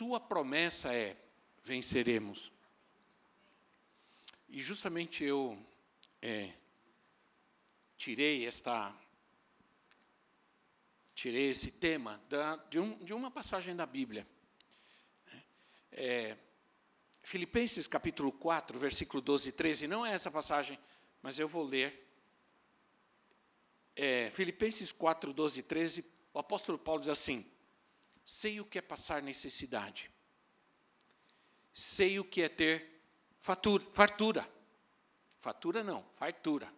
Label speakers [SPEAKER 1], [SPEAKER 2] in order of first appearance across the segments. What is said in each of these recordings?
[SPEAKER 1] Sua promessa é: venceremos. E justamente eu é, tirei esta tirei esse tema da, de, um, de, uma passagem da Bíblia. É, Filipenses capítulo 4, versículo 12 e 13, não é essa passagem, mas eu vou ler. É, Filipenses 4, 12 e 13, o apóstolo Paulo diz assim: Sei o que é passar necessidade, sei o que é ter fatura, fartura. Fatura não, fartura.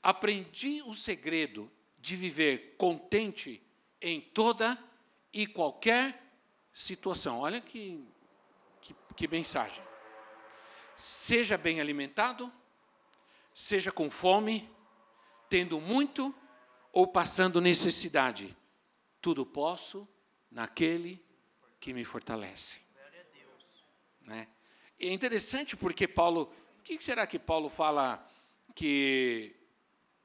[SPEAKER 1] Aprendi o segredo de viver contente em toda e qualquer situação. Olha que, que, que mensagem. Seja bem alimentado, seja com fome, tendo muito ou passando necessidade. Tudo posso naquele que me fortalece. Né? É interessante porque Paulo, o que será que Paulo fala que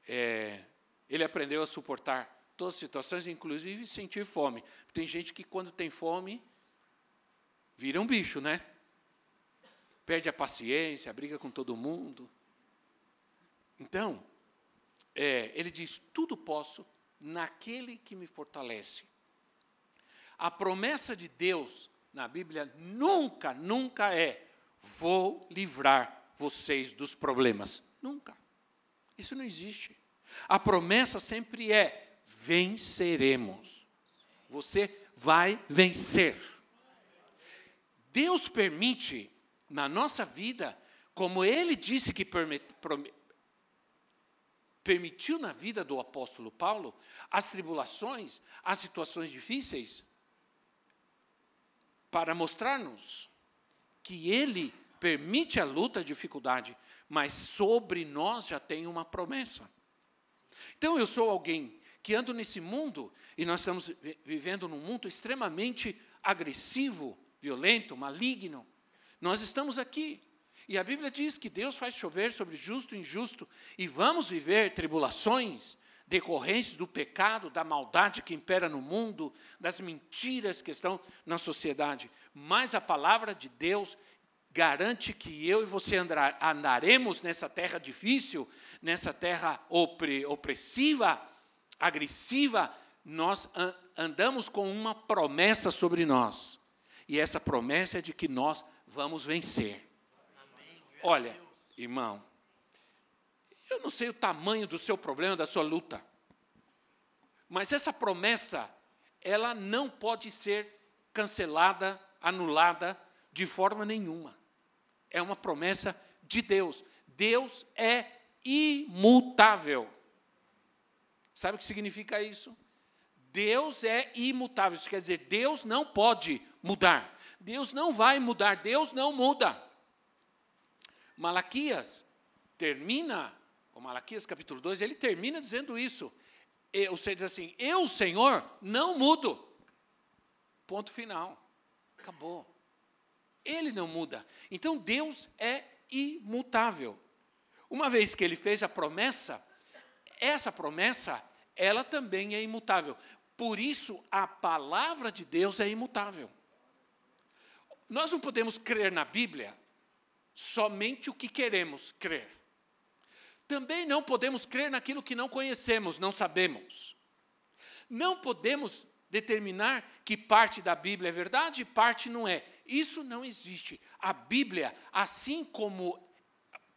[SPEAKER 1] é, ele aprendeu a suportar todas as situações, inclusive sentir fome. Tem gente que, quando tem fome, vira um bicho, né? Perde a paciência, briga com todo mundo. Então, é, ele diz: tudo posso naquele que me fortalece. A promessa de Deus na Bíblia nunca, nunca é: vou livrar vocês dos problemas. Nunca. Isso não existe. A promessa sempre é: venceremos. Você vai vencer. Deus permite na nossa vida, como Ele disse que permitiu na vida do apóstolo Paulo, as tribulações, as situações difíceis, para mostrar-nos que Ele permite a luta, a dificuldade, mas sobre nós já tem uma promessa. Então eu sou alguém que ando nesse mundo e nós estamos vivendo num mundo extremamente agressivo, violento, maligno. Nós estamos aqui. E a Bíblia diz que Deus faz chover sobre justo e injusto e vamos viver tribulações decorrentes do pecado, da maldade que impera no mundo, das mentiras que estão na sociedade. Mas a palavra de Deus garante que eu e você andaremos nessa terra difícil, nessa terra opressiva, agressiva, nós andamos com uma promessa sobre nós. E essa promessa é de que nós vamos vencer. Olha, irmão, eu não sei o tamanho do seu problema, da sua luta. Mas essa promessa, ela não pode ser cancelada, anulada de forma nenhuma. É uma promessa de Deus. Deus é imutável. Sabe o que significa isso? Deus é imutável. Isso quer dizer, Deus não pode mudar. Deus não vai mudar. Deus não muda. Malaquias termina, o Malaquias capítulo 2, ele termina dizendo isso. Ou seja, diz assim: Eu, Senhor, não mudo. Ponto final. Acabou. Ele não muda. Então Deus é imutável. Uma vez que ele fez a promessa, essa promessa, ela também é imutável. Por isso, a palavra de Deus é imutável. Nós não podemos crer na Bíblia somente o que queremos crer. Também não podemos crer naquilo que não conhecemos, não sabemos. Não podemos determinar que parte da Bíblia é verdade e parte não é. Isso não existe. A Bíblia, assim como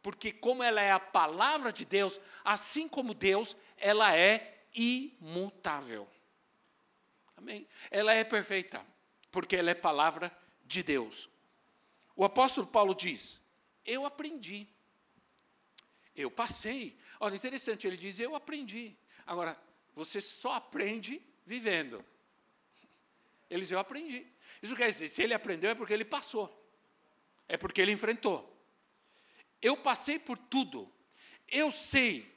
[SPEAKER 1] porque como ela é a palavra de Deus, assim como Deus, ela é imutável. Amém? Ela é perfeita, porque ela é palavra de Deus. O apóstolo Paulo diz: Eu aprendi. Eu passei. Olha, interessante, ele diz: Eu aprendi. Agora, você só aprende vivendo. Eliseu aprendi. Isso quer dizer, se ele aprendeu é porque ele passou. É porque ele enfrentou. Eu passei por tudo. Eu sei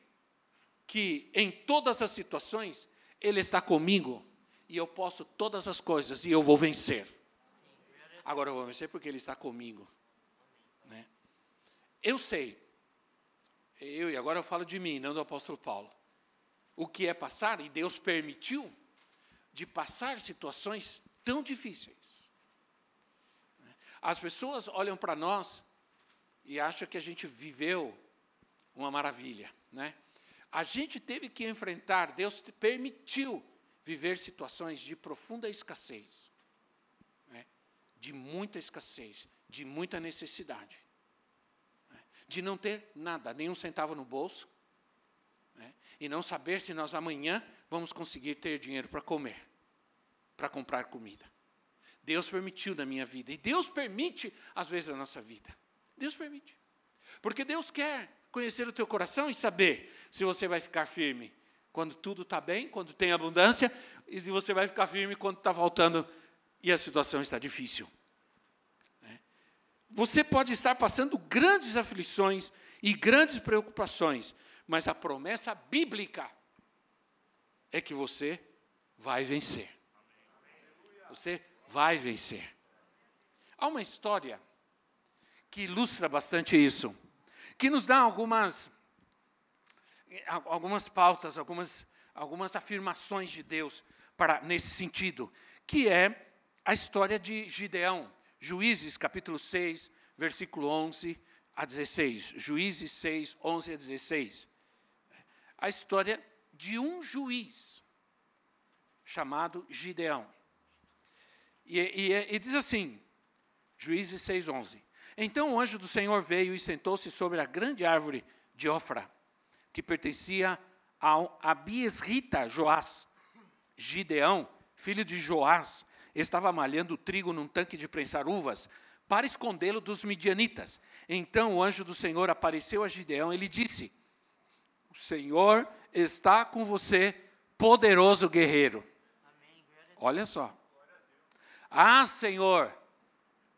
[SPEAKER 1] que em todas as situações ele está comigo e eu posso todas as coisas e eu vou vencer. Agora eu vou vencer porque ele está comigo. Eu sei. Eu, e agora eu falo de mim, não do apóstolo Paulo. O que é passar, e Deus permitiu, de passar situações tão difíceis. As pessoas olham para nós e acham que a gente viveu uma maravilha, né? A gente teve que enfrentar, Deus permitiu viver situações de profunda escassez, né? de muita escassez, de muita necessidade? De não ter nada, nenhum centavo no bolso, né? e não saber se nós amanhã vamos conseguir ter dinheiro para comer, para comprar comida. Deus permitiu na minha vida. E Deus permite, às vezes, na nossa vida. Deus permite. Porque Deus quer conhecer o teu coração e saber se você vai ficar firme quando tudo está bem, quando tem abundância, e se você vai ficar firme quando está faltando e a situação está difícil. Você pode estar passando grandes aflições e grandes preocupações, mas a promessa bíblica é que você vai vencer. Você vai vencer. Há uma história que ilustra bastante isso, que nos dá algumas, algumas pautas, algumas, algumas afirmações de Deus para, nesse sentido, que é a história de Gideão, Juízes capítulo 6, versículo 11 a 16. Juízes 6, 11 a 16. A história de um juiz chamado Gideão. E, e, e diz assim, Juízes 6,11. Então o anjo do Senhor veio e sentou-se sobre a grande árvore de Ofra, que pertencia ao Abiesrita Joás. Gideão, filho de Joás, estava malhando trigo num tanque de prensar uvas para escondê-lo dos midianitas. Então o anjo do Senhor apareceu a Gideão e lhe disse: O Senhor está com você, poderoso guerreiro. Olha só. Ah, Senhor!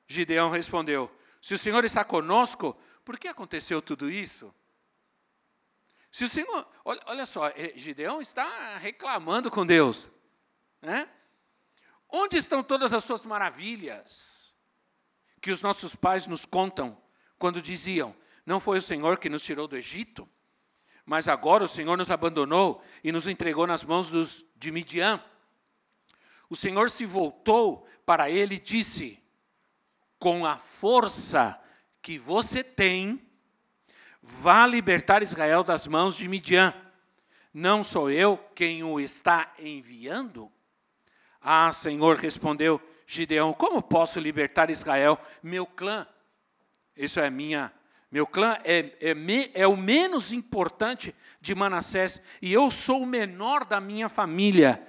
[SPEAKER 1] Gideão respondeu: Se o Senhor está conosco, por que aconteceu tudo isso? Se o Senhor, olha, olha só, eh, Gideão está reclamando com Deus, né? Onde estão todas as suas maravilhas que os nossos pais nos contam quando diziam: Não foi o Senhor que nos tirou do Egito, mas agora o Senhor nos abandonou e nos entregou nas mãos dos, de Midian. O Senhor se voltou para ele e disse: Com a força que você tem, vá libertar Israel das mãos de Midian. Não sou eu quem o está enviando? Ah, Senhor, respondeu Gideão: Como posso libertar Israel, meu clã? Isso é minha. Meu clã é, é, é o menos importante de Manassés e eu sou o menor da minha família.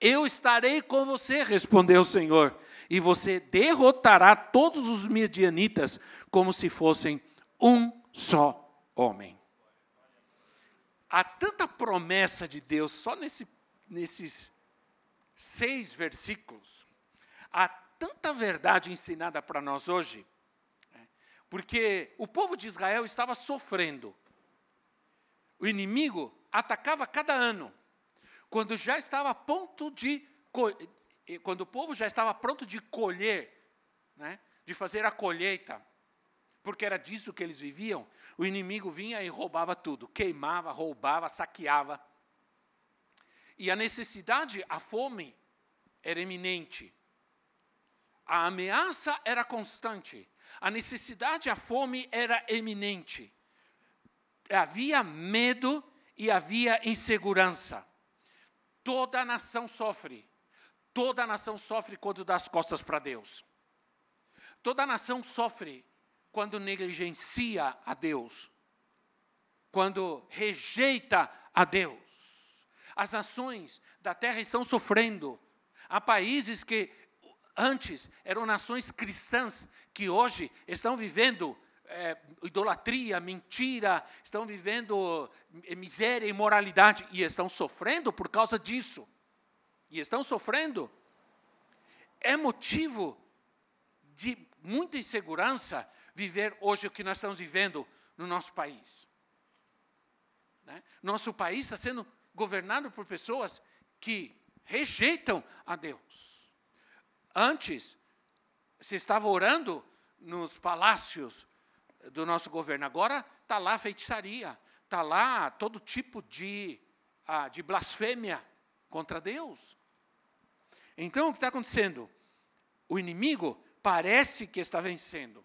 [SPEAKER 1] Eu estarei com você, respondeu o Senhor, e você derrotará todos os medianitas como se fossem um só homem. Há tanta promessa de Deus só nesse, nesses seis versículos. Há tanta verdade ensinada para nós hoje, né? porque o povo de Israel estava sofrendo. O inimigo atacava cada ano quando já estava a ponto de quando o povo já estava pronto de colher, né, de fazer a colheita, porque era disso que eles viviam, o inimigo vinha e roubava tudo, queimava, roubava, saqueava. E a necessidade, a fome, era eminente. A ameaça era constante. A necessidade, a fome era eminente. Havia medo e havia insegurança. Toda a nação sofre. Toda a nação sofre quando dá as costas para Deus. Toda a nação sofre quando negligencia a Deus. Quando rejeita a Deus. As nações da terra estão sofrendo. Há países que antes eram nações cristãs que hoje estão vivendo é, idolatria, mentira, estão vivendo é, miséria imoralidade e estão sofrendo por causa disso. E estão sofrendo. é motivo de muita insegurança viver hoje o que nós estamos vivendo no nosso país. Né? Nosso país está sendo governado por pessoas que rejeitam a Deus. Antes, se estava orando nos palácios do nosso governo, agora está lá feitiçaria, está lá todo tipo de, ah, de blasfêmia contra Deus. Então, o que está acontecendo? O inimigo parece que está vencendo.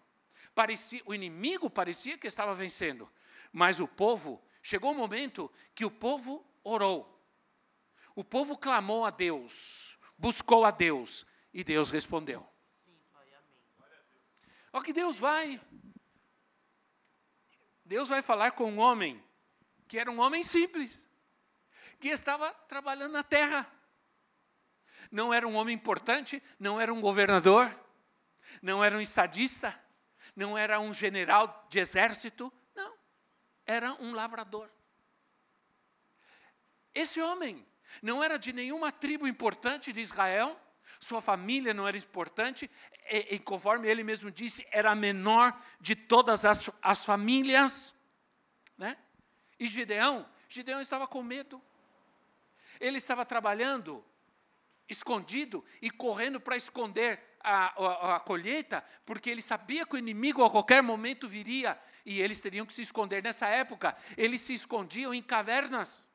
[SPEAKER 1] Parecia, o inimigo parecia que estava vencendo, mas o povo, chegou o um momento que o povo orou. O povo clamou a Deus, buscou a Deus, e Deus respondeu. Olha que Deus vai. Deus vai falar com um homem que era um homem simples, que estava trabalhando na terra. Não era um homem importante, não era um governador, não era um estadista, não era um general de exército, não. Era um lavrador. Esse homem não era de nenhuma tribo importante de Israel, sua família não era importante, e, e conforme ele mesmo disse, era a menor de todas as, as famílias. Né? E Gideão, Gideão estava com medo. Ele estava trabalhando escondido e correndo para esconder a, a, a, colheita, porque ele sabia que o inimigo a qualquer momento viria e eles teriam que se esconder. Nessa época, eles se escondiam em cavernas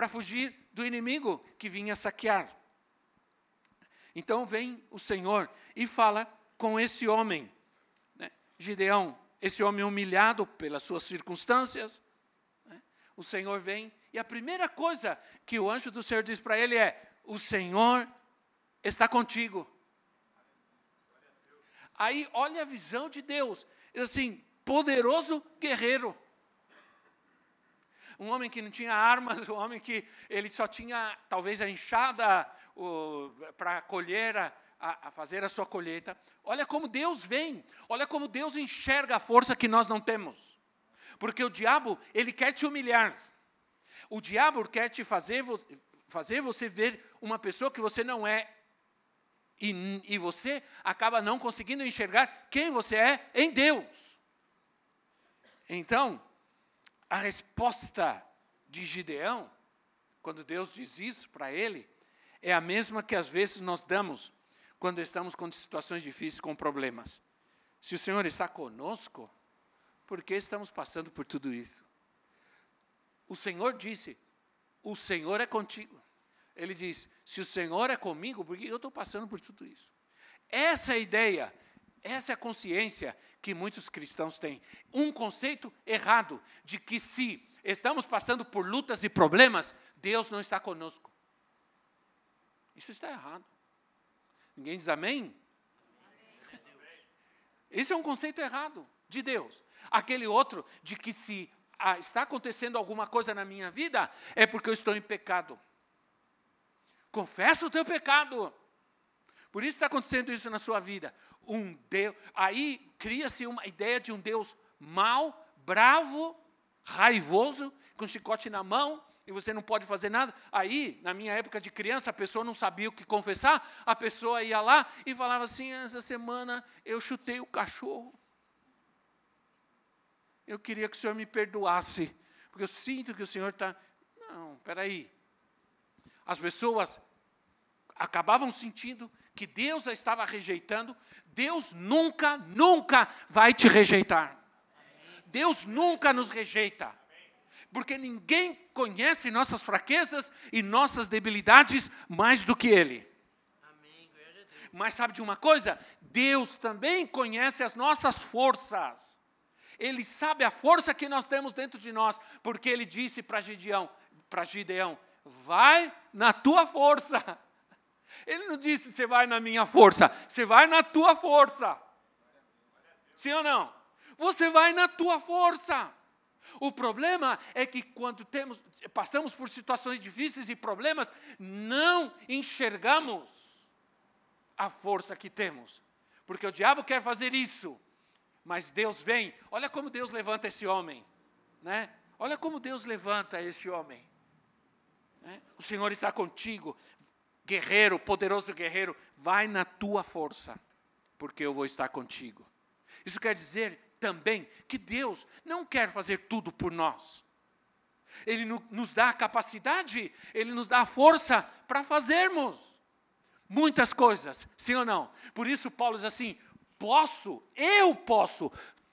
[SPEAKER 1] para fugir do inimigo que vinha saquear. Então vem o Senhor e fala com esse homem, né? Gideão, esse homem humilhado pelas suas circunstâncias. Né? O Senhor vem e a primeira coisa que o anjo do Senhor diz para ele é: O Senhor está contigo. Aí olha a visão de Deus, assim, poderoso guerreiro. Um homem que não tinha armas, um homem que ele só tinha talvez a enxada para colher, a, a fazer a sua colheita. Olha como Deus vem, olha como Deus enxerga a força que nós não temos. Porque o diabo, ele quer te humilhar. O diabo quer te fazer, fazer você ver uma pessoa que você não é e, e você acaba não conseguindo enxergar quem você é em Deus. Então, a resposta de Gideão, quando Deus diz isso para ele, é a mesma que às vezes nós damos quando estamos com situações difíceis, com problemas. Se o Senhor está conosco, por que estamos passando por tudo isso? O Senhor disse: O Senhor é contigo. Ele diz: se o Senhor é comigo, por que eu estou passando por tudo isso? Essa é a ideia, essa é a consciência que muitos cristãos têm. Um conceito errado de que se estamos passando por lutas e problemas, Deus não está conosco. Isso está errado. Ninguém diz amém? Esse é um conceito errado de Deus. Aquele outro de que se ah, está acontecendo alguma coisa na minha vida, é porque eu estou em pecado. Confessa o teu pecado. Por isso está acontecendo isso na sua vida. Um Deus, aí cria-se uma ideia de um Deus mau, bravo, raivoso, com chicote na mão, e você não pode fazer nada. Aí, na minha época de criança, a pessoa não sabia o que confessar, a pessoa ia lá e falava assim: essa semana eu chutei o cachorro. Eu queria que o Senhor me perdoasse, porque eu sinto que o Senhor está. Não, peraí. As pessoas acabavam sentindo que Deus a estava rejeitando. Deus nunca, nunca vai te rejeitar. Deus nunca nos rejeita. Porque ninguém conhece nossas fraquezas e nossas debilidades mais do que Ele. Mas sabe de uma coisa? Deus também conhece as nossas forças. Ele sabe a força que nós temos dentro de nós, porque ele disse para Gideão, para Gideão, vai na tua força. Ele não disse, você vai na minha força, você vai na tua força. Sim ou não? Você vai na tua força. O problema é que quando temos, passamos por situações difíceis e problemas, não enxergamos a força que temos. Porque o diabo quer fazer isso. Mas Deus vem. Olha como Deus levanta esse homem. Né? Olha como Deus levanta esse homem. Né? O Senhor está contigo. Guerreiro, poderoso guerreiro, vai na tua força, porque eu vou estar contigo. Isso quer dizer também que Deus não quer fazer tudo por nós. Ele nos dá a capacidade, Ele nos dá a força para fazermos muitas coisas, sim ou não? Por isso, Paulo diz assim: posso, eu posso,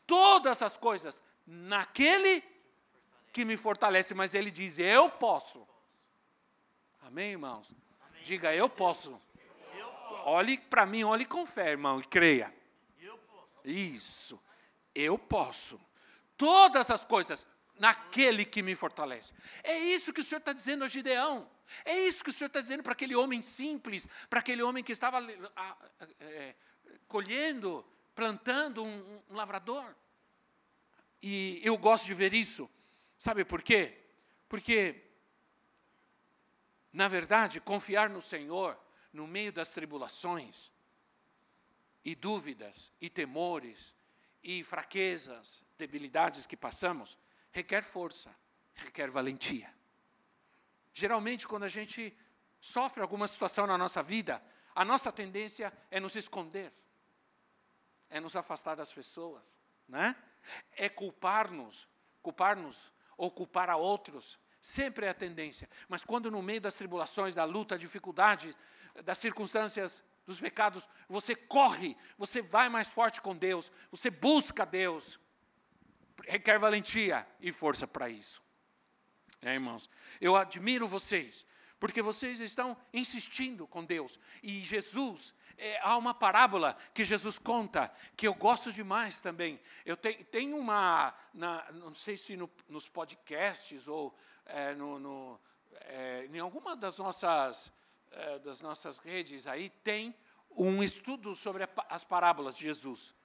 [SPEAKER 1] todas as coisas, naquele que me fortalece. Mas ele diz: eu posso. Amém, irmãos? Diga, eu posso. Olhe para mim, olhe com fé, irmão, e creia. Isso, eu posso. Todas as coisas, naquele que me fortalece. É isso que o Senhor está dizendo a Gideão. É isso que o Senhor está dizendo para aquele homem simples, para aquele homem que estava é, colhendo, plantando um, um lavrador. E eu gosto de ver isso. Sabe por quê? Porque, na verdade, confiar no Senhor no meio das tribulações, e dúvidas, e temores, e fraquezas, debilidades que passamos, requer força, requer valentia. Geralmente, quando a gente sofre alguma situação na nossa vida, a nossa tendência é nos esconder, é nos afastar das pessoas, né? é culpar-nos, culpar-nos ou culpar a outros. Sempre é a tendência. Mas quando no meio das tribulações, da luta, dificuldades, das circunstâncias, dos pecados, você corre, você vai mais forte com Deus, você busca Deus, requer valentia e força para isso. É, irmãos, eu admiro vocês, porque vocês estão insistindo com Deus. E Jesus, é, há uma parábola que Jesus conta, que eu gosto demais também. Eu tenho, uma, na, não sei se no, nos podcasts ou é, no, no, é, em alguma das nossas, é, das nossas redes aí, tem um estudo sobre a, as parábolas de Jesus.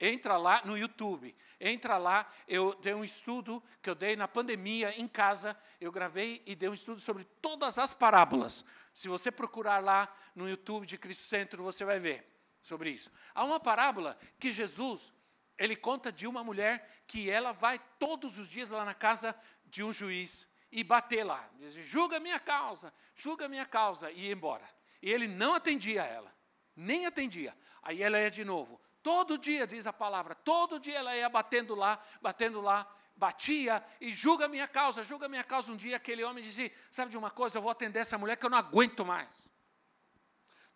[SPEAKER 1] Entra lá no YouTube, entra lá, eu dei um estudo que eu dei na pandemia em casa, eu gravei e dei um estudo sobre todas as parábolas. Se você procurar lá no YouTube de Cristo Centro, você vai ver sobre isso. Há uma parábola que Jesus, ele conta de uma mulher que ela vai todos os dias lá na casa de um juiz e bater lá, dizer, julga minha causa, julga minha causa, e ir embora. E ele não atendia a ela, nem atendia. Aí ela ia de novo, Todo dia, diz a palavra, todo dia ela ia batendo lá, batendo lá, batia e julga a minha causa, julga a minha causa. Um dia aquele homem dizia: Sabe de uma coisa, eu vou atender essa mulher que eu não aguento mais.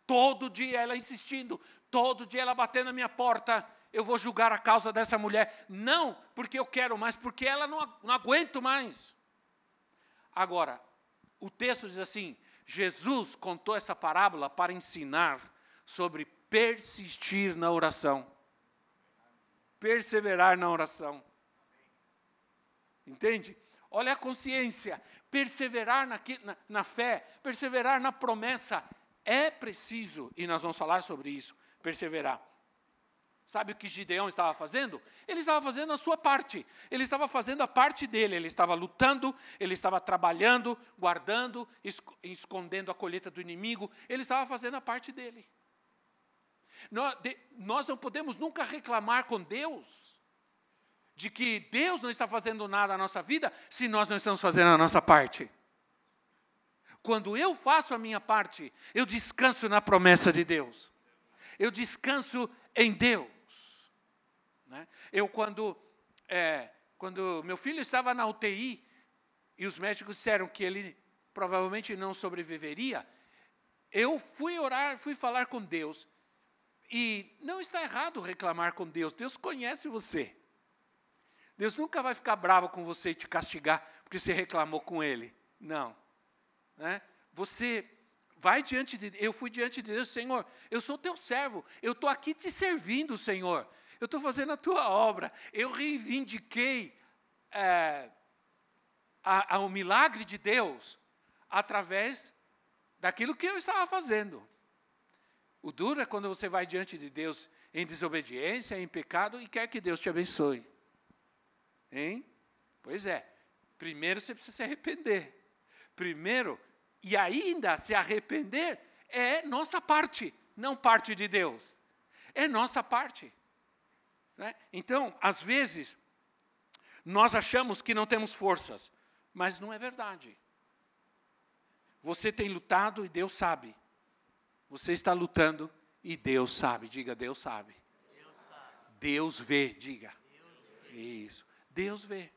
[SPEAKER 1] Todo dia ela insistindo, todo dia ela batendo na minha porta, eu vou julgar a causa dessa mulher. Não porque eu quero mais, porque ela não, não aguento mais. Agora, o texto diz assim: Jesus contou essa parábola para ensinar sobre persistir na oração. Perseverar na oração. Entende? Olha a consciência. Perseverar na, na, na fé, perseverar na promessa. É preciso, e nós vamos falar sobre isso, perseverar. Sabe o que Gideão estava fazendo? Ele estava fazendo a sua parte. Ele estava fazendo a parte dele. Ele estava lutando, ele estava trabalhando, guardando, escondendo a colheita do inimigo. Ele estava fazendo a parte dele. Nós não podemos nunca reclamar com Deus de que Deus não está fazendo nada na nossa vida se nós não estamos fazendo a nossa parte. Quando eu faço a minha parte, eu descanso na promessa de Deus. Eu descanso em Deus. Né? Eu, quando, é, quando meu filho estava na UTI e os médicos disseram que ele provavelmente não sobreviveria, eu fui orar, fui falar com Deus e não está errado reclamar com Deus, Deus conhece você. Deus nunca vai ficar bravo com você e te castigar porque você reclamou com Ele. Não. Né? Você vai diante de eu fui diante de Deus, Senhor, eu sou teu servo, eu estou aqui te servindo, Senhor, eu estou fazendo a tua obra, eu reivindiquei é, a, a, o milagre de Deus através daquilo que eu estava fazendo. O duro é quando você vai diante de Deus em desobediência, em pecado e quer que Deus te abençoe. Hein? Pois é. Primeiro você precisa se arrepender. Primeiro, e ainda se arrepender é nossa parte, não parte de Deus. É nossa parte. Né? Então, às vezes, nós achamos que não temos forças, mas não é verdade. Você tem lutado e Deus sabe. Você está lutando e Deus sabe. Diga, Deus sabe. Deus, sabe. Deus vê, diga. Deus vê. Isso. Deus vê.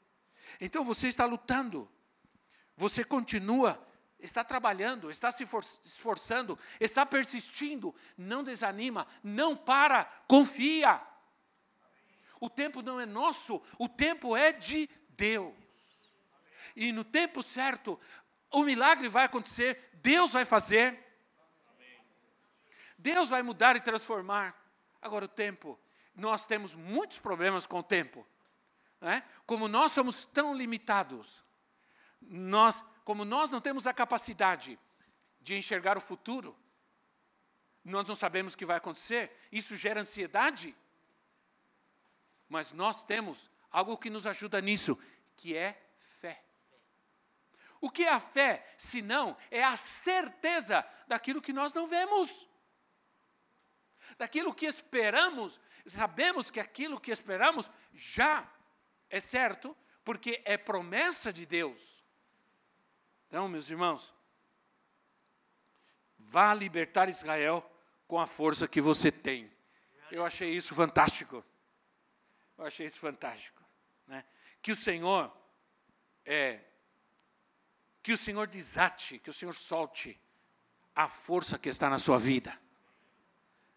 [SPEAKER 1] Então você está lutando. Você continua, está trabalhando, está se esforçando, está persistindo. Não desanima, não para, confia. O tempo não é nosso, o tempo é de Deus. E no tempo certo, o milagre vai acontecer, Deus vai fazer. Deus vai mudar e transformar. Agora, o tempo, nós temos muitos problemas com o tempo. Né? Como nós somos tão limitados, nós, como nós não temos a capacidade de enxergar o futuro, nós não sabemos o que vai acontecer, isso gera ansiedade. Mas nós temos algo que nos ajuda nisso, que é fé. O que é a fé, se não é a certeza daquilo que nós não vemos? Daquilo que esperamos, sabemos que aquilo que esperamos já é certo, porque é promessa de Deus. Então, meus irmãos, vá libertar Israel com a força que você tem. Eu achei isso fantástico. Eu achei isso fantástico. Né? Que o Senhor é, que o Senhor desate, que o Senhor solte a força que está na sua vida.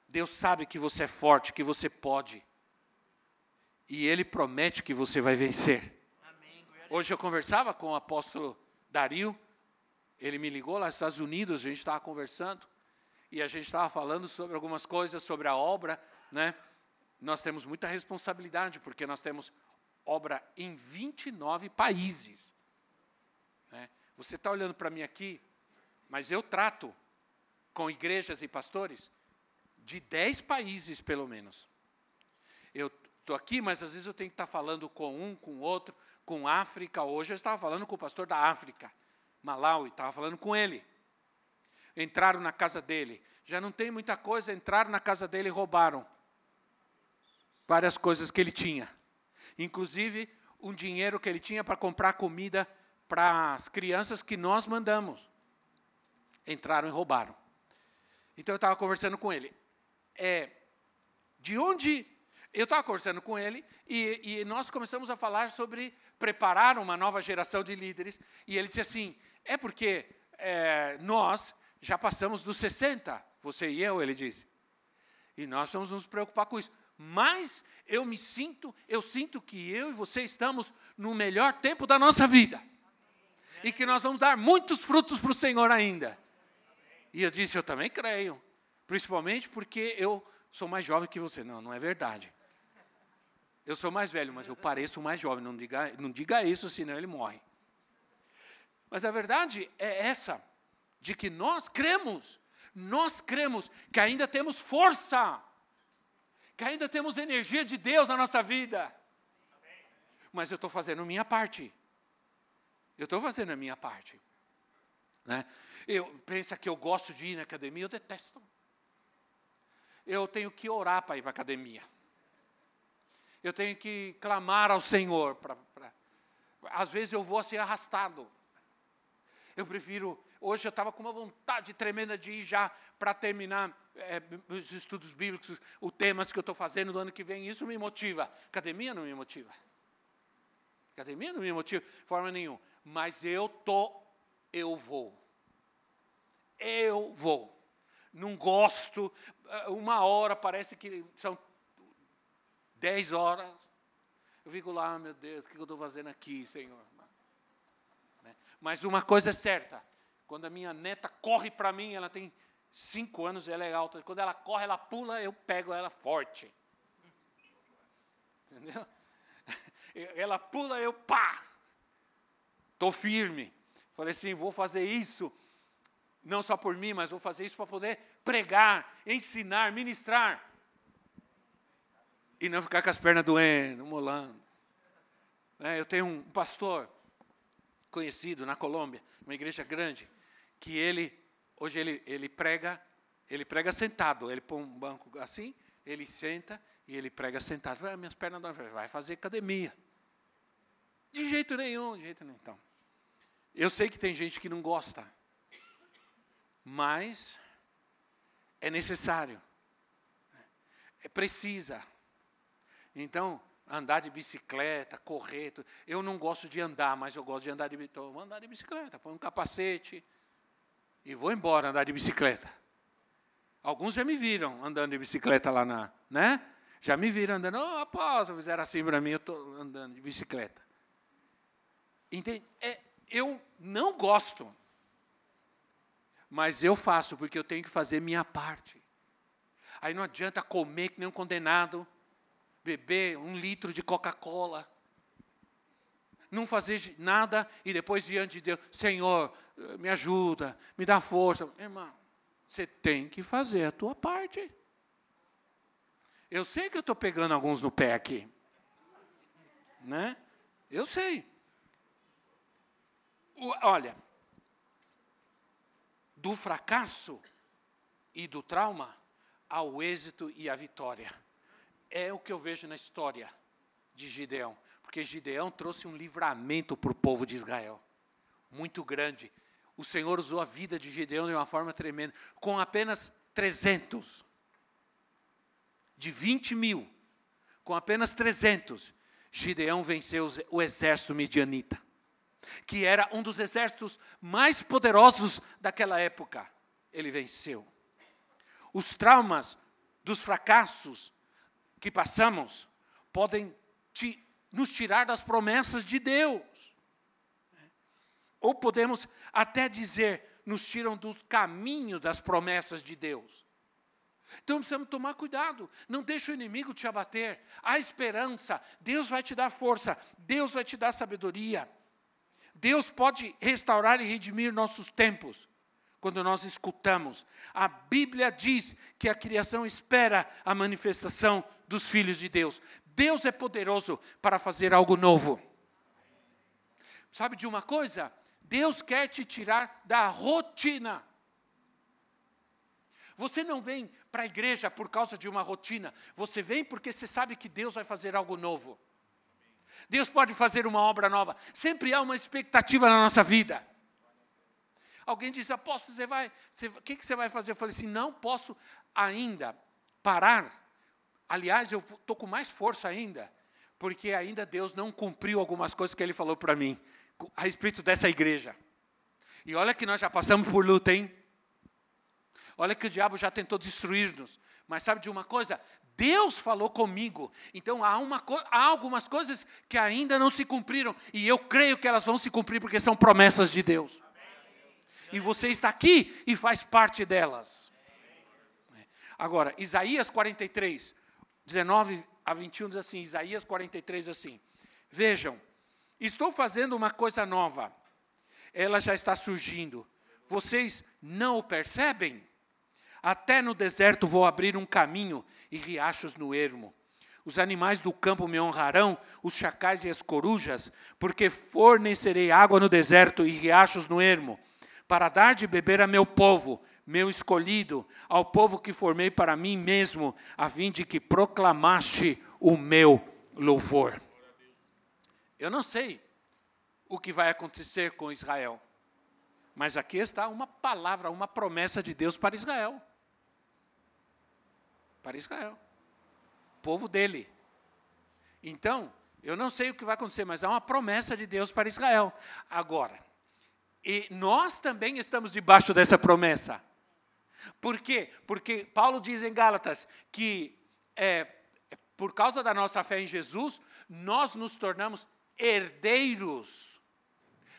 [SPEAKER 1] Deus sabe que você é forte, que você pode. E Ele promete que você vai vencer. Hoje eu conversava com o apóstolo Dario, ele me ligou lá nos Estados Unidos, a gente estava conversando, e a gente estava falando sobre algumas coisas, sobre a obra, né? Nós temos muita responsabilidade, porque nós temos obra em 29 países. Né? Você está olhando para mim aqui, mas eu trato com igrejas e pastores de 10 países, pelo menos. Eu estou aqui, mas às vezes eu tenho que estar tá falando com um, com outro, com África. Hoje eu estava falando com o pastor da África, Malawi, estava falando com ele. Entraram na casa dele. Já não tem muita coisa, entraram na casa dele e roubaram várias coisas que ele tinha. Inclusive, um dinheiro que ele tinha para comprar comida para as crianças que nós mandamos. Entraram e roubaram. Então eu estava conversando com ele. É, de onde eu estava conversando com ele e, e, nós começamos a falar sobre preparar uma nova geração de líderes. E ele disse assim: é porque é, nós já passamos dos 60, você e eu, ele disse. E nós vamos nos preocupar com isso. Mas eu me sinto, eu sinto que eu e você estamos no melhor tempo da nossa vida. E que nós vamos dar muitos frutos para o Senhor ainda. E eu disse: eu também creio. Principalmente porque eu sou mais jovem que você. Não, não é verdade. Eu sou mais velho, mas eu pareço mais jovem. Não diga, não diga isso, senão ele morre. Mas a verdade é essa, de que nós cremos, nós cremos que ainda temos força, que ainda temos energia de Deus na nossa vida. Mas eu estou fazendo a minha parte. Eu estou fazendo a minha parte. Né? Eu pensa que eu gosto de ir na academia, eu detesto. Eu tenho que orar para ir para a academia eu tenho que clamar ao Senhor. Pra, pra, às vezes eu vou assim arrastado. Eu prefiro. Hoje eu estava com uma vontade tremenda de ir já para terminar é, os estudos bíblicos, os temas que eu estou fazendo do ano que vem. Isso me motiva. Academia não me motiva. Academia não me motiva de forma nenhuma. Mas eu tô, eu vou. Eu vou. Não gosto. Uma hora parece que são Dez horas. Eu fico lá, meu Deus, o que eu estou fazendo aqui, Senhor? Né? Mas uma coisa é certa: quando a minha neta corre para mim, ela tem cinco anos, ela é alta. Quando ela corre, ela pula, eu pego ela forte. Entendeu? Ela pula, eu pá! Estou firme. Falei assim: vou fazer isso, não só por mim, mas vou fazer isso para poder pregar, ensinar, ministrar. E não ficar com as pernas doendo, molando. É, eu tenho um pastor conhecido na Colômbia, uma igreja grande, que ele, hoje ele, ele prega, ele prega sentado, ele põe um banco assim, ele senta e ele prega sentado. Vai, minhas pernas doendo, vai fazer academia. De jeito nenhum, de jeito nenhum. Então, eu sei que tem gente que não gosta. mas é necessário, é precisa. Então, andar de bicicleta, correr. Eu não gosto de andar, mas eu gosto de andar de bicicleta. Vou andar de bicicleta, põe um capacete e vou embora andar de bicicleta. Alguns já me viram andando de bicicleta lá na, né? Já me viram andando, oh, apóstolo, fizeram assim para mim, eu estou andando de bicicleta. Entende? É, eu não gosto, mas eu faço porque eu tenho que fazer minha parte. Aí não adianta comer que nem um condenado, beber um litro de Coca-Cola, não fazer nada e depois diante de Deus, Senhor, me ajuda, me dá força. Irmão, você tem que fazer a tua parte. Eu sei que eu estou pegando alguns no pé aqui. Né? Eu sei. O, olha, do fracasso e do trauma ao êxito e à vitória é o que eu vejo na história de Gideão. Porque Gideão trouxe um livramento para o povo de Israel. Muito grande. O Senhor usou a vida de Gideão de uma forma tremenda. Com apenas 300. De 20 mil. Com apenas 300. Gideão venceu o exército medianita. Que era um dos exércitos mais poderosos daquela época. Ele venceu. Os traumas dos fracassos que passamos podem te, nos tirar das promessas de Deus. Ou podemos até dizer, nos tiram do caminho das promessas de Deus. Então precisamos tomar cuidado, não deixe o inimigo te abater. Há esperança, Deus vai te dar força, Deus vai te dar sabedoria. Deus pode restaurar e redimir nossos tempos quando nós escutamos. A Bíblia diz que a criação espera a manifestação dos filhos de Deus. Deus é poderoso para fazer algo novo. Sabe de uma coisa? Deus quer te tirar da rotina. Você não vem para a igreja por causa de uma rotina. Você vem porque você sabe que Deus vai fazer algo novo. Deus pode fazer uma obra nova. Sempre há uma expectativa na nossa vida. Alguém diz, apóstolo, você vai, o que, que você vai fazer? Eu falei assim, não posso ainda parar. Aliás, eu estou com mais força ainda, porque ainda Deus não cumpriu algumas coisas que Ele falou para mim, a respeito dessa igreja. E olha que nós já passamos por luta, hein? Olha que o diabo já tentou destruir-nos. Mas sabe de uma coisa? Deus falou comigo. Então há, uma, há algumas coisas que ainda não se cumpriram. E eu creio que elas vão se cumprir porque são promessas de Deus e você está aqui e faz parte delas. Agora, Isaías 43, 19 a 21 diz assim: Isaías 43 assim: Vejam, estou fazendo uma coisa nova, ela já está surgindo, vocês não o percebem? Até no deserto vou abrir um caminho e riachos no ermo. Os animais do campo me honrarão, os chacais e as corujas, porque fornecerei água no deserto e riachos no ermo para dar de beber a meu povo, meu escolhido, ao povo que formei para mim mesmo, a fim de que proclamaste o meu louvor. Eu não sei o que vai acontecer com Israel, mas aqui está uma palavra, uma promessa de Deus para Israel. Para Israel, povo dele. Então, eu não sei o que vai acontecer, mas há uma promessa de Deus para Israel. Agora, e nós também estamos debaixo dessa promessa. Por quê? Porque Paulo diz em Gálatas que, é, por causa da nossa fé em Jesus, nós nos tornamos herdeiros,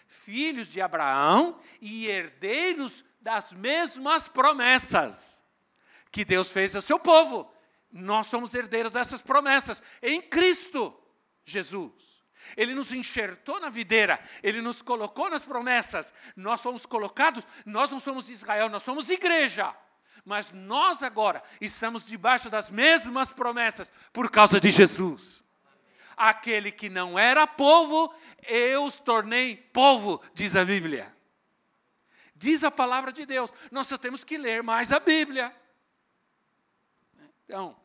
[SPEAKER 1] filhos de Abraão e herdeiros das mesmas promessas que Deus fez ao seu povo. Nós somos herdeiros dessas promessas em Cristo Jesus. Ele nos enxertou na videira, ele nos colocou nas promessas. Nós fomos colocados, nós não somos Israel, nós somos igreja. Mas nós agora estamos debaixo das mesmas promessas por causa de Jesus. Aquele que não era povo, eu os tornei povo, diz a Bíblia. Diz a palavra de Deus. Nós só temos que ler mais a Bíblia. Então,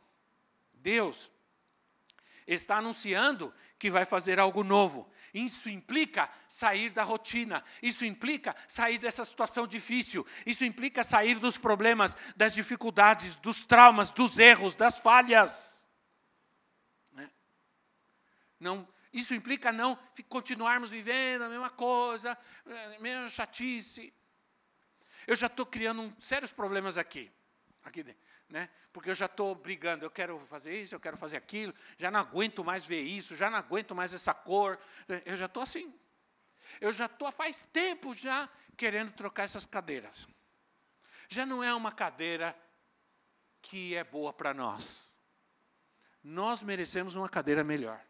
[SPEAKER 1] Deus está anunciando que vai fazer algo novo. Isso implica sair da rotina, isso implica sair dessa situação difícil, isso implica sair dos problemas, das dificuldades, dos traumas, dos erros, das falhas. Né? Não, isso implica não continuarmos vivendo a mesma coisa, a mesma chatice. Eu já estou criando um, sérios problemas aqui, aqui dentro né? Porque eu já estou brigando, eu quero fazer isso, eu quero fazer aquilo, já não aguento mais ver isso, já não aguento mais essa cor, eu já estou assim. Eu já estou faz tempo já querendo trocar essas cadeiras. Já não é uma cadeira que é boa para nós. Nós merecemos uma cadeira melhor.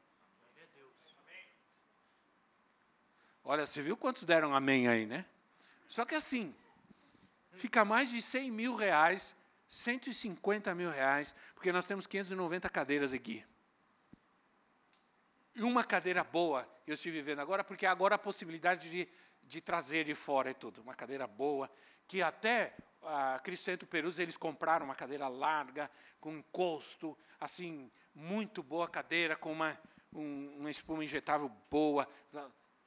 [SPEAKER 1] Olha, você viu quantos deram amém aí, né? Só que assim, fica mais de 100 mil reais 150 mil reais, porque nós temos 590 cadeiras aqui. E uma cadeira boa, eu estive vendo agora, porque agora a possibilidade de, de trazer de fora é tudo. Uma cadeira boa, que até a Criscento Perus, eles compraram uma cadeira larga, com encosto, assim, muito boa cadeira, com uma, um, uma espuma injetável boa.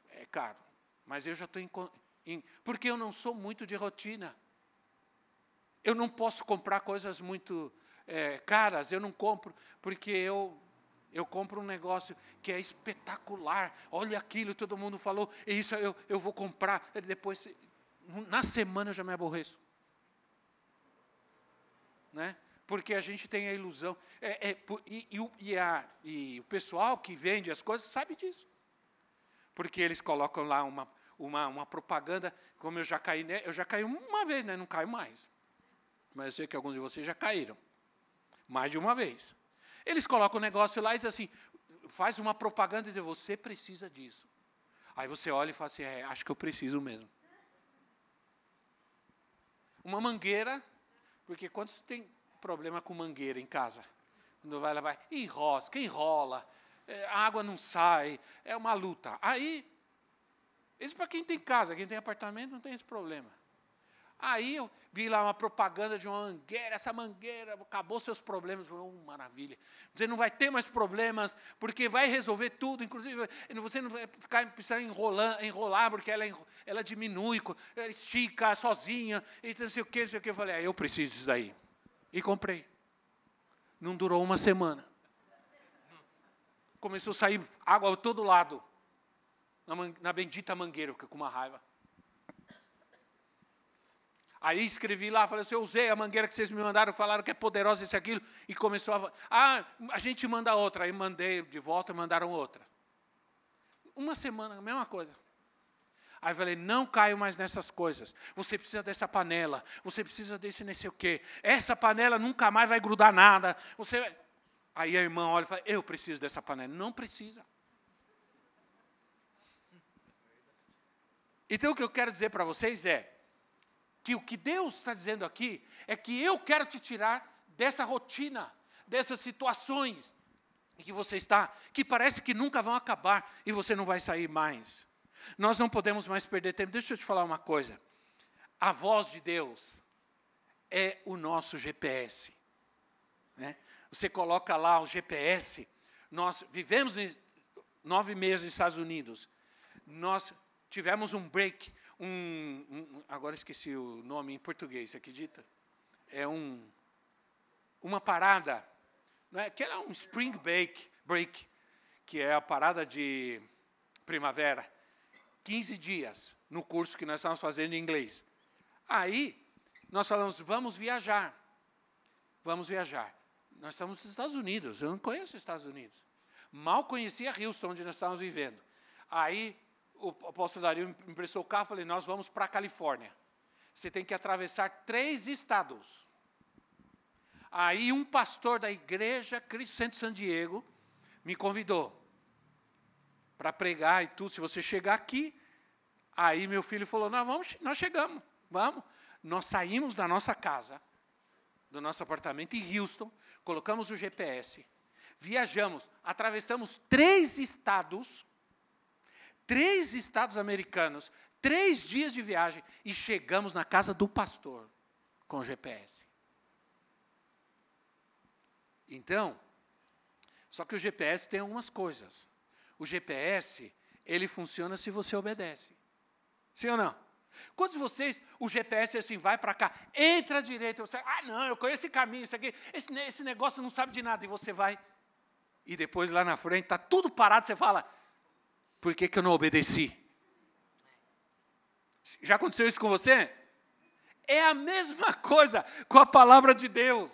[SPEAKER 1] É caro. Mas eu já estou em, em. Porque eu não sou muito de rotina. Eu não posso comprar coisas muito é, caras, eu não compro, porque eu, eu compro um negócio que é espetacular. Olha aquilo, todo mundo falou, isso eu, eu vou comprar. Depois, na semana eu já me aborreço. Né? Porque a gente tem a ilusão. É, é, e, e, e, a, e o pessoal que vende as coisas sabe disso. Porque eles colocam lá uma, uma, uma propaganda, como eu já caí, eu já caí uma vez, né? não caio mais mas eu sei que alguns de vocês já caíram. Mais de uma vez. Eles colocam o negócio lá e dizem assim, faz uma propaganda e diz, você precisa disso. Aí você olha e fala assim, é, acho que eu preciso mesmo. Uma mangueira, porque quantos tem problema com mangueira em casa? Quando vai lavar, enrosca, enrola, é, a água não sai, é uma luta. Aí, isso para quem tem casa, quem tem apartamento não tem esse problema. Aí eu vi lá uma propaganda de uma mangueira, essa mangueira acabou seus problemas. Falei, oh, maravilha. Você não vai ter mais problemas, porque vai resolver tudo, inclusive você não vai ficar precisando enrolar, enrolar porque ela, ela diminui, ela estica sozinha, e não sei o que, não sei o que. Eu falei, ah, eu preciso disso daí. E comprei. Não durou uma semana. Começou a sair água a todo lado. Na, na bendita mangueira, eu fiquei com uma raiva. Aí escrevi lá, falei assim, eu usei a mangueira que vocês me mandaram, falaram que é poderosa isso e aquilo, e começou a... Ah, a gente manda outra. Aí mandei de volta, mandaram outra. Uma semana, a mesma coisa. Aí falei, não caio mais nessas coisas. Você precisa dessa panela, você precisa desse não sei o quê. Essa panela nunca mais vai grudar nada. Você... Aí a irmã olha e fala, eu preciso dessa panela. Não precisa. Então o que eu quero dizer para vocês é, que o que Deus está dizendo aqui é que eu quero te tirar dessa rotina, dessas situações em que você está, que parece que nunca vão acabar e você não vai sair mais. Nós não podemos mais perder tempo. Deixa eu te falar uma coisa. A voz de Deus é o nosso GPS. Né? Você coloca lá o GPS. Nós vivemos nove meses nos Estados Unidos. Nós tivemos um break um, um, agora esqueci o nome em português, você acredita? É um, uma parada, não é? que era um spring break, break, que é a parada de primavera, 15 dias no curso que nós estávamos fazendo em inglês. Aí, nós falamos, vamos viajar. Vamos viajar. Nós estamos nos Estados Unidos, eu não conheço os Estados Unidos. Mal conhecia Houston, onde nós estávamos vivendo. Aí, o apóstolo Dario me emprestou o carro, falei, nós vamos para a Califórnia. Você tem que atravessar três estados. Aí um pastor da igreja Cristo Santo San Diego me convidou para pregar e tudo. Se você chegar aqui, aí meu filho falou: nós vamos, nós chegamos, vamos. Nós saímos da nossa casa, do nosso apartamento em Houston, colocamos o GPS, viajamos, atravessamos três estados três estados americanos, três dias de viagem, e chegamos na casa do pastor com o GPS. Então, Só que o GPS tem algumas coisas. O GPS, ele funciona se você obedece. Sim ou não? Quantos de vocês, o GPS é assim, vai para cá, entra à direita, você, ah, não, eu conheço esse caminho, isso aqui, esse, esse negócio não sabe de nada, e você vai, e depois lá na frente, está tudo parado, você fala, por que, que eu não obedeci? Já aconteceu isso com você? É a mesma coisa com a palavra de Deus.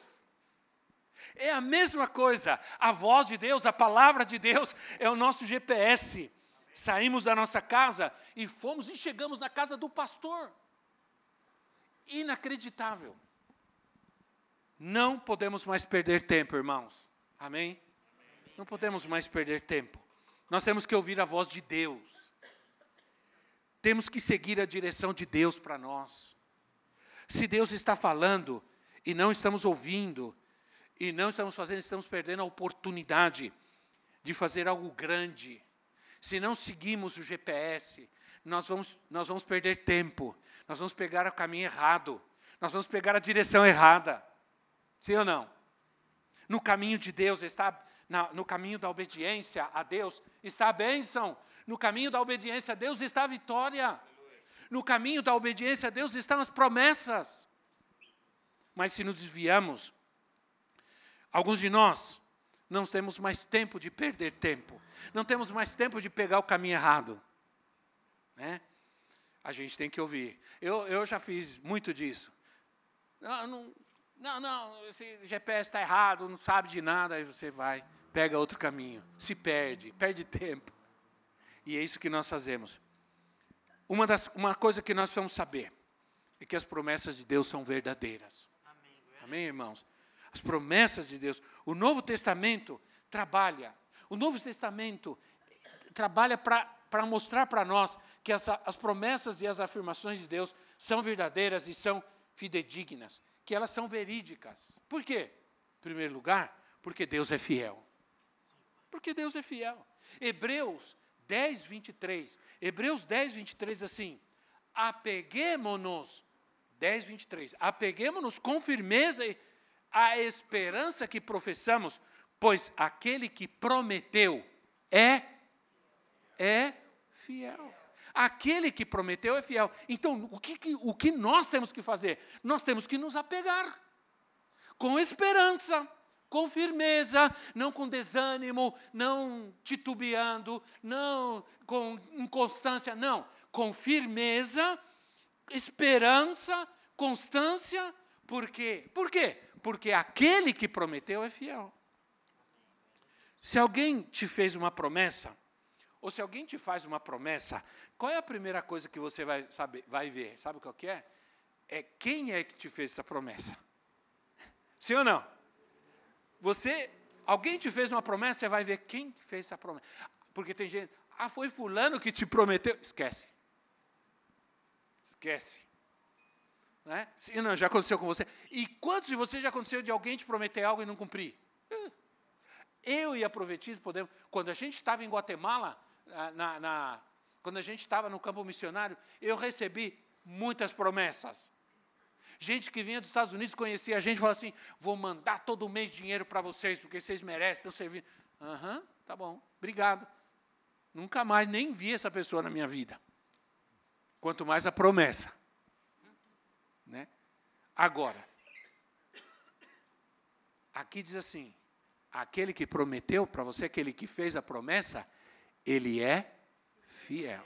[SPEAKER 1] É a mesma coisa. A voz de Deus, a palavra de Deus é o nosso GPS. Saímos da nossa casa e fomos e chegamos na casa do pastor. Inacreditável. Não podemos mais perder tempo, irmãos. Amém? Não podemos mais perder tempo. Nós temos que ouvir a voz de Deus. Temos que seguir a direção de Deus para nós. Se Deus está falando e não estamos ouvindo, e não estamos fazendo, estamos perdendo a oportunidade de fazer algo grande se não seguimos o GPS, nós vamos, nós vamos perder tempo, nós vamos pegar o caminho errado, nós vamos pegar a direção errada. Sim ou não? No caminho de Deus está, na, no caminho da obediência a Deus está a bênção, no caminho da obediência a Deus está a vitória, no caminho da obediência a Deus estão as promessas. Mas se nos desviamos, alguns de nós não temos mais tempo de perder tempo. Não temos mais tempo de pegar o caminho errado. Né? A gente tem que ouvir. Eu, eu já fiz muito disso. Não, não, não, não esse GPS está errado, não sabe de nada, aí você vai, pega outro caminho, se perde, perde tempo. E é isso que nós fazemos. Uma, das, uma coisa que nós vamos saber é que as promessas de Deus são verdadeiras. Amém, Amém irmãos? As promessas de Deus. O Novo Testamento trabalha. O Novo Testamento trabalha para mostrar para nós que as, as promessas e as afirmações de Deus são verdadeiras e são fidedignas, que elas são verídicas. Por quê? Em primeiro lugar, porque Deus é fiel. Porque Deus é fiel. Hebreus 10, 23. Hebreus 10, 23, assim. Apeguemos-nos, 10, 23. Apeguemos-nos com firmeza a esperança que professamos, pois aquele que prometeu é é fiel. Aquele que prometeu é fiel. Então, o que, o que nós temos que fazer? Nós temos que nos apegar com esperança, com firmeza, não com desânimo, não titubeando, não com inconstância, não, com firmeza, esperança, constância, por quê? Por quê? Porque aquele que prometeu é fiel. Se alguém te fez uma promessa, ou se alguém te faz uma promessa, qual é a primeira coisa que você vai saber, vai ver? Sabe o que é? É quem é que te fez essa promessa. Sim ou não? Você, alguém te fez uma promessa, você vai ver quem fez essa promessa. Porque tem gente, ah, foi fulano que te prometeu. Esquece. Esquece. Né? Sim, não, já aconteceu com você. E quantos de vocês já aconteceu de alguém te prometer algo e não cumprir? Eu e a Profetisa podemos. Quando a gente estava em Guatemala, na, na, quando a gente estava no campo missionário, eu recebi muitas promessas. Gente que vinha dos Estados Unidos conhecia a gente falou assim: vou mandar todo mês dinheiro para vocês, porque vocês merecem, estão servindo. Aham, uhum, tá bom, obrigado. Nunca mais nem vi essa pessoa na minha vida. Quanto mais a promessa. Né? Agora, aqui diz assim: aquele que prometeu para você, aquele que fez a promessa, ele é fiel.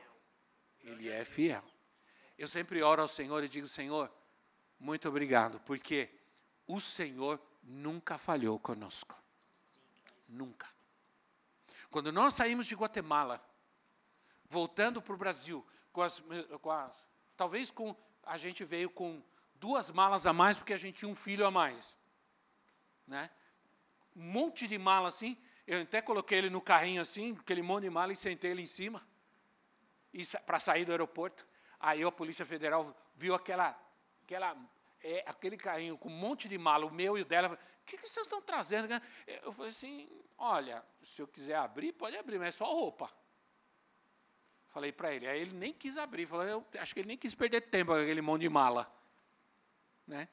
[SPEAKER 1] Ele é fiel. Eu sempre oro ao Senhor e digo: Senhor, muito obrigado, porque o Senhor nunca falhou conosco. Nunca. Quando nós saímos de Guatemala, voltando para o Brasil, com as, com as, talvez com a gente veio com duas malas a mais porque a gente tinha um filho a mais. Né? Um monte de mala assim. Eu até coloquei ele no carrinho assim, aquele monte de mala e sentei ele em cima. Para sair do aeroporto. Aí a Polícia Federal viu aquela, aquela, é, aquele carrinho com um monte de mala, o meu e o dela. O que, que vocês estão trazendo? Eu falei assim: olha, se eu quiser abrir, pode abrir, mas é só roupa. Falei para ele. Aí ele nem quis abrir. Falei, eu acho que ele nem quis perder tempo com aquele monte de mala. Né?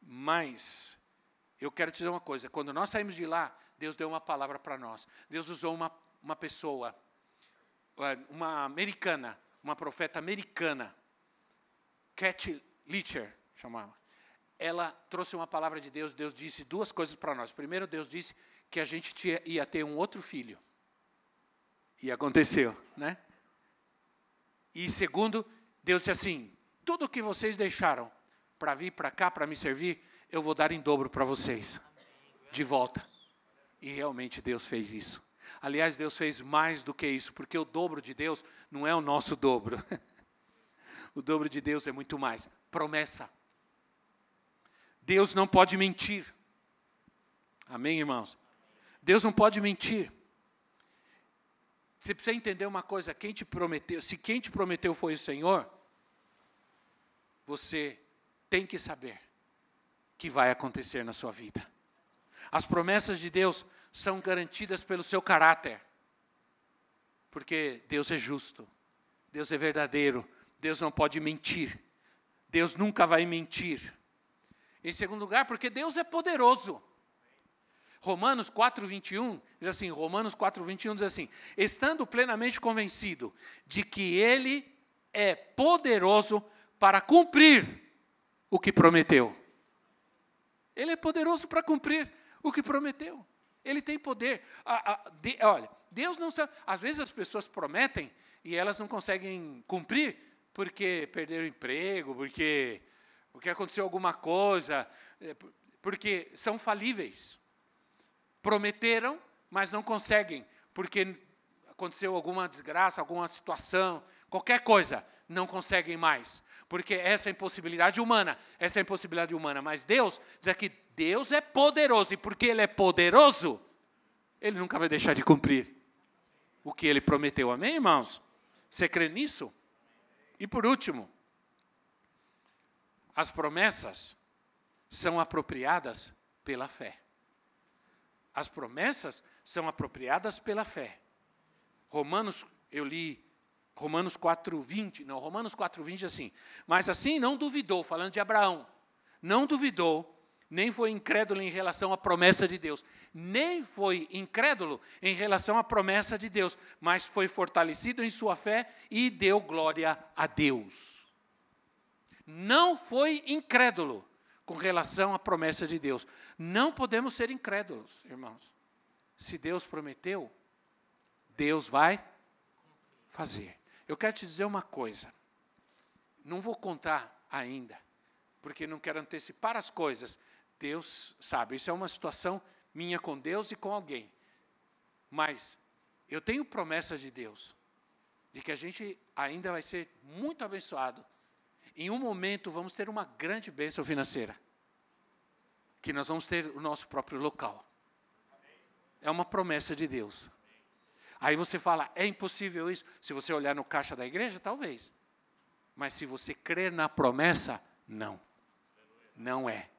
[SPEAKER 1] Mas eu quero te dizer uma coisa: quando nós saímos de lá, Deus deu uma palavra para nós. Deus usou uma, uma pessoa, uma americana, uma profeta americana, Cat Leacher, chamava. Ela trouxe uma palavra de Deus. Deus disse duas coisas para nós. Primeiro, Deus disse que a gente tinha, ia ter um outro filho. E aconteceu, né? E segundo, Deus disse assim: tudo que vocês deixaram para vir para cá, para me servir, eu vou dar em dobro para vocês, de volta. E realmente Deus fez isso. Aliás, Deus fez mais do que isso, porque o dobro de Deus não é o nosso dobro. o dobro de Deus é muito mais. Promessa. Deus não pode mentir. Amém, irmãos? Deus não pode mentir. Você precisa entender uma coisa: quem te prometeu, se quem te prometeu foi o Senhor, você tem que saber que vai acontecer na sua vida. As promessas de Deus são garantidas pelo seu caráter. Porque Deus é justo, Deus é verdadeiro, Deus não pode mentir. Deus nunca vai mentir. Em segundo lugar, porque Deus é poderoso. Romanos 4, 21 diz assim: Romanos 4, 21 diz assim: estando plenamente convencido de que Ele é poderoso para cumprir o que prometeu. Ele é poderoso para cumprir o que prometeu. Ele tem poder. A, a, de, olha, Deus não sabe. Às vezes as pessoas prometem e elas não conseguem cumprir porque perderam o emprego, porque, porque aconteceu alguma coisa, é, porque são falíveis. Prometeram, mas não conseguem, porque aconteceu alguma desgraça, alguma situação, qualquer coisa, não conseguem mais porque essa é impossibilidade humana, essa é impossibilidade humana, mas Deus diz aqui, Deus é poderoso, e porque Ele é poderoso, Ele nunca vai deixar de cumprir o que Ele prometeu, amém, irmãos? Você crê nisso? E por último, as promessas são apropriadas pela fé. As promessas são apropriadas pela fé. Romanos, eu li Romanos 4, 20. Não, Romanos 4, 20 assim. Mas assim não duvidou, falando de Abraão. Não duvidou, nem foi incrédulo em relação à promessa de Deus. Nem foi incrédulo em relação à promessa de Deus, mas foi fortalecido em sua fé e deu glória a Deus. Não foi incrédulo com relação à promessa de Deus. Não podemos ser incrédulos, irmãos. Se Deus prometeu, Deus vai fazer. Eu quero te dizer uma coisa. Não vou contar ainda, porque não quero antecipar as coisas. Deus sabe, isso é uma situação minha com Deus e com alguém. Mas eu tenho promessas de Deus, de que a gente ainda vai ser muito abençoado. Em um momento vamos ter uma grande bênção financeira. Que nós vamos ter o nosso próprio local. É uma promessa de Deus. Aí você fala, é impossível isso? Se você olhar no caixa da igreja, talvez. Mas se você crer na promessa, não. Não é.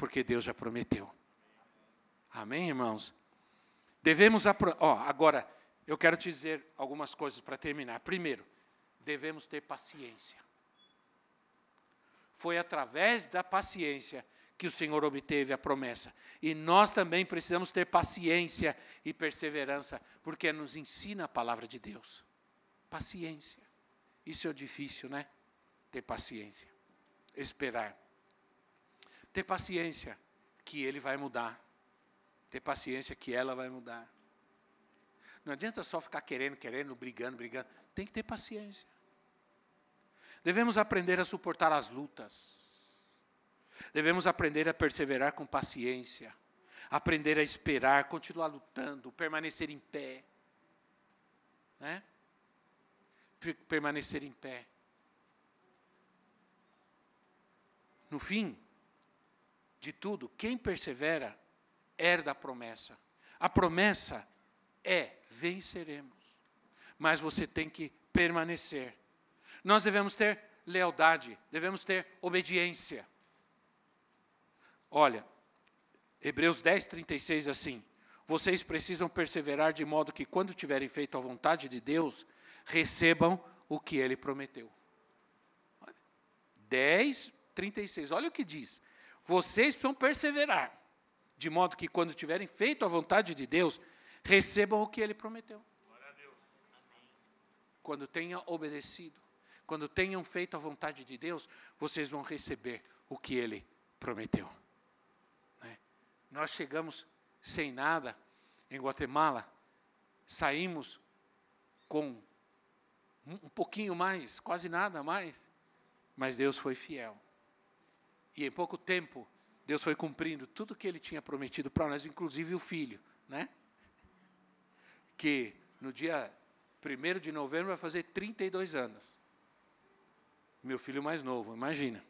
[SPEAKER 1] Porque Deus já prometeu. Amém, irmãos? Devemos. Ó, agora, eu quero te dizer algumas coisas para terminar. Primeiro, devemos ter paciência. Foi através da paciência que o Senhor obteve a promessa. E nós também precisamos ter paciência e perseverança, porque nos ensina a palavra de Deus. Paciência. Isso é difícil, né? Ter paciência. Esperar. Ter paciência que ele vai mudar. Ter paciência que ela vai mudar. Não adianta só ficar querendo, querendo, brigando, brigando. Tem que ter paciência. Devemos aprender a suportar as lutas Devemos aprender a perseverar com paciência, aprender a esperar, continuar lutando, permanecer em pé. Né? Permanecer em pé. No fim de tudo, quem persevera herda a promessa. A promessa é: venceremos. Mas você tem que permanecer. Nós devemos ter lealdade, devemos ter obediência. Olha, Hebreus 10, 36 assim: Vocês precisam perseverar de modo que, quando tiverem feito a vontade de Deus, recebam o que ele prometeu. Olha, 10, 36, olha o que diz. Vocês precisam perseverar. de modo que quando tiverem feito a vontade de Deus, recebam o que ele prometeu. Quando tenham obedecido, quando tenham feito a vontade de Deus, vocês vão receber o que ele prometeu. Né? Nós chegamos sem nada em Guatemala, saímos com um pouquinho mais, quase nada mais, mas Deus foi fiel. E em pouco tempo, Deus foi cumprindo tudo que Ele tinha prometido para nós, inclusive o filho, né? Que no dia 1 de novembro vai fazer 32 anos. Meu filho mais novo, imagina.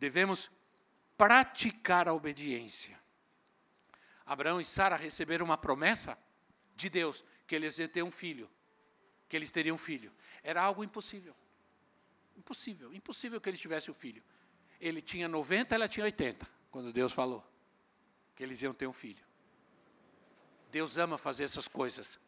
[SPEAKER 1] Devemos praticar a obediência. Abraão e Sara receberam uma promessa de Deus que eles iam ter um filho, que eles teriam um filho. Era algo impossível. Impossível, impossível que eles tivessem o filho. Ele tinha 90, ela tinha 80, quando Deus falou que eles iam ter um filho. Deus ama fazer essas coisas,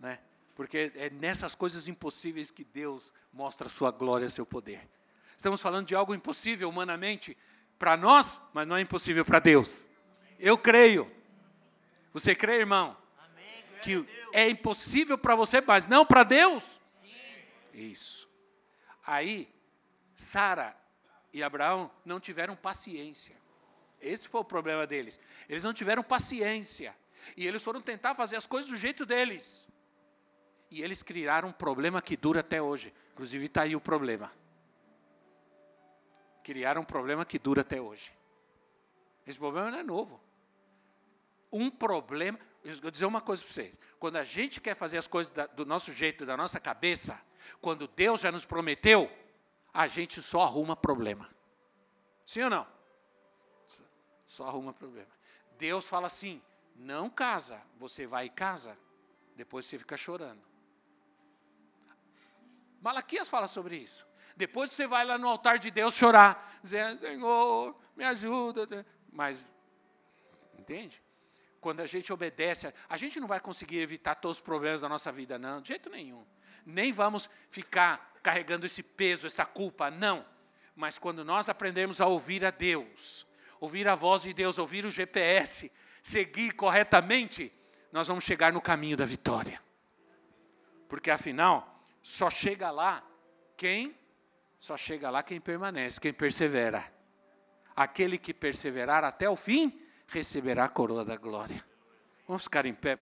[SPEAKER 1] né? Porque é nessas coisas impossíveis que Deus mostra a sua glória, seu poder. Estamos falando de algo impossível humanamente para nós, mas não é impossível para Deus. Eu creio. Você crê, irmão? que é impossível para você, mas não para Deus? Sim. Isso. Aí, Sara e Abraão não tiveram paciência. Esse foi o problema deles. Eles não tiveram paciência. E eles foram tentar fazer as coisas do jeito deles. E eles criaram um problema que dura até hoje. Inclusive, está aí o problema. Criaram um problema que dura até hoje. Esse problema não é novo. Um problema. Eu vou dizer uma coisa para vocês. Quando a gente quer fazer as coisas da, do nosso jeito, da nossa cabeça, quando Deus já nos prometeu, a gente só arruma problema. Sim ou não? Só arruma problema. Deus fala assim: não casa, você vai e casa, depois você fica chorando. Malaquias fala sobre isso. Depois você vai lá no altar de Deus chorar, dizendo: Senhor, me ajuda. Mas, entende? quando a gente obedece, a gente não vai conseguir evitar todos os problemas da nossa vida, não, de jeito nenhum. Nem vamos ficar carregando esse peso, essa culpa, não. Mas quando nós aprendemos a ouvir a Deus, ouvir a voz de Deus, ouvir o GPS, seguir corretamente, nós vamos chegar no caminho da vitória. Porque afinal, só chega lá quem só chega lá quem permanece, quem persevera. Aquele que perseverar até o fim, receberá a coroa da glória. Vamos ficar em pé.